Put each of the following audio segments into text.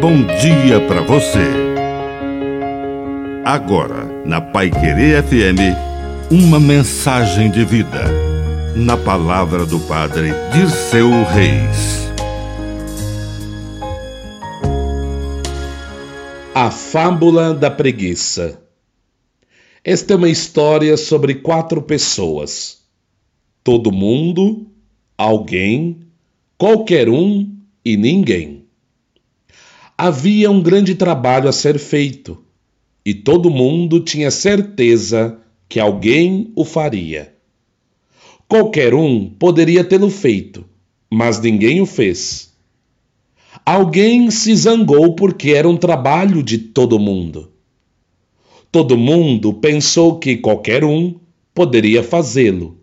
bom dia para você. Agora, na Pai Querer FM, uma mensagem de vida. Na palavra do Padre Dirceu Reis. A Fábula da Preguiça. Esta é uma história sobre quatro pessoas. Todo mundo, alguém, qualquer um e ninguém. Havia um grande trabalho a ser feito e todo mundo tinha certeza que alguém o faria. Qualquer um poderia tê-lo feito, mas ninguém o fez. Alguém se zangou porque era um trabalho de todo mundo. Todo mundo pensou que qualquer um poderia fazê-lo,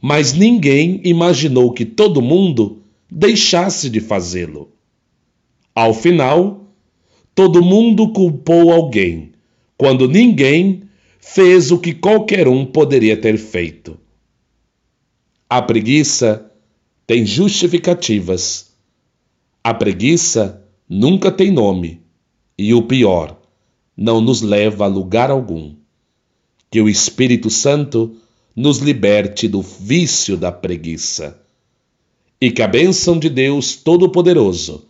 mas ninguém imaginou que todo mundo deixasse de fazê-lo. Ao final, todo mundo culpou alguém, quando ninguém fez o que qualquer um poderia ter feito. A preguiça tem justificativas. A preguiça nunca tem nome. E o pior, não nos leva a lugar algum. Que o Espírito Santo nos liberte do vício da preguiça. E que a bênção de Deus Todo-Poderoso